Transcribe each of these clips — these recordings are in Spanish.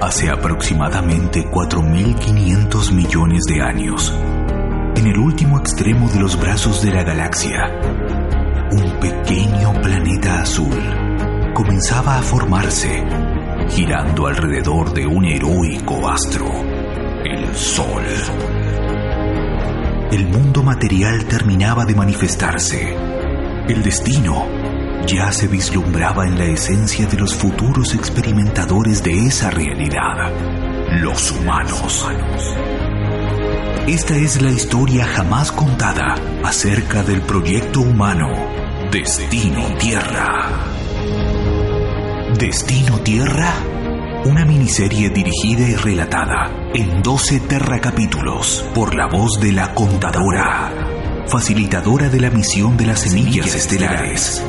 Hace aproximadamente 4.500 millones de años, en el último extremo de los brazos de la galaxia, un pequeño planeta azul comenzaba a formarse, girando alrededor de un heroico astro, el Sol. El mundo material terminaba de manifestarse. El destino ya se vislumbraba en la esencia de los futuros experimentadores de esa realidad, los humanos. Esta es la historia jamás contada acerca del proyecto humano Destino Tierra. Destino Tierra, una miniserie dirigida y relatada en 12 terracapítulos por la voz de la contadora, facilitadora de la misión de las semillas estelares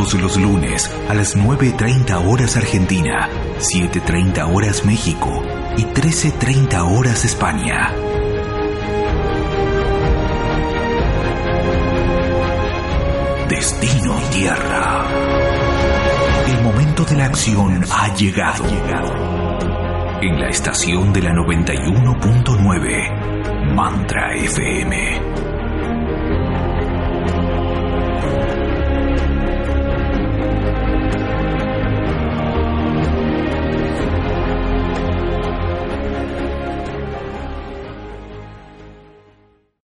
todos los lunes a las 9.30 horas Argentina, 7.30 horas México y 13.30 horas España. Destino Tierra. El momento de la acción ha llegado. En la estación de la 91.9, Mantra FM.